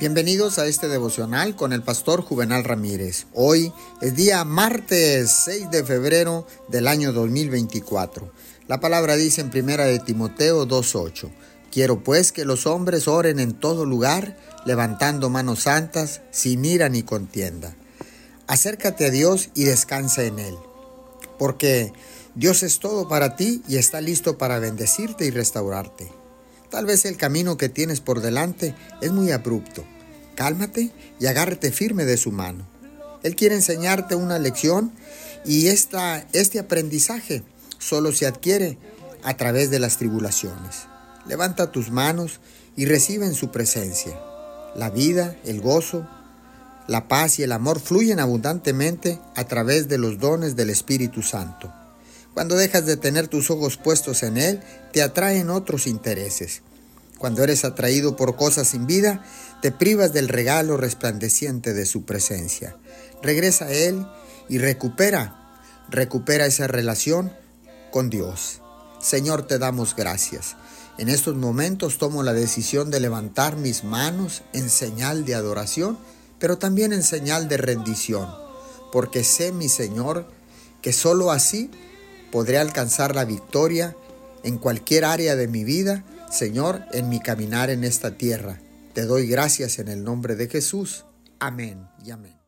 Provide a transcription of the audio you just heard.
Bienvenidos a este devocional con el pastor Juvenal Ramírez. Hoy es día martes 6 de febrero del año 2024. La palabra dice en primera de Timoteo 2.8. Quiero pues que los hombres oren en todo lugar, levantando manos santas, sin ira ni contienda. Acércate a Dios y descansa en Él, porque Dios es todo para ti y está listo para bendecirte y restaurarte. Tal vez el camino que tienes por delante es muy abrupto. Cálmate y agárrate firme de su mano. Él quiere enseñarte una lección y esta, este aprendizaje solo se adquiere a través de las tribulaciones. Levanta tus manos y recibe en su presencia. La vida, el gozo, la paz y el amor fluyen abundantemente a través de los dones del Espíritu Santo. Cuando dejas de tener tus ojos puestos en Él, te atraen otros intereses. Cuando eres atraído por cosas sin vida, te privas del regalo resplandeciente de su presencia. Regresa a Él y recupera, recupera esa relación con Dios. Señor, te damos gracias. En estos momentos tomo la decisión de levantar mis manos en señal de adoración, pero también en señal de rendición, porque sé, mi Señor, que sólo así podré alcanzar la victoria en cualquier área de mi vida, Señor, en mi caminar en esta tierra. Te doy gracias en el nombre de Jesús. Amén y amén.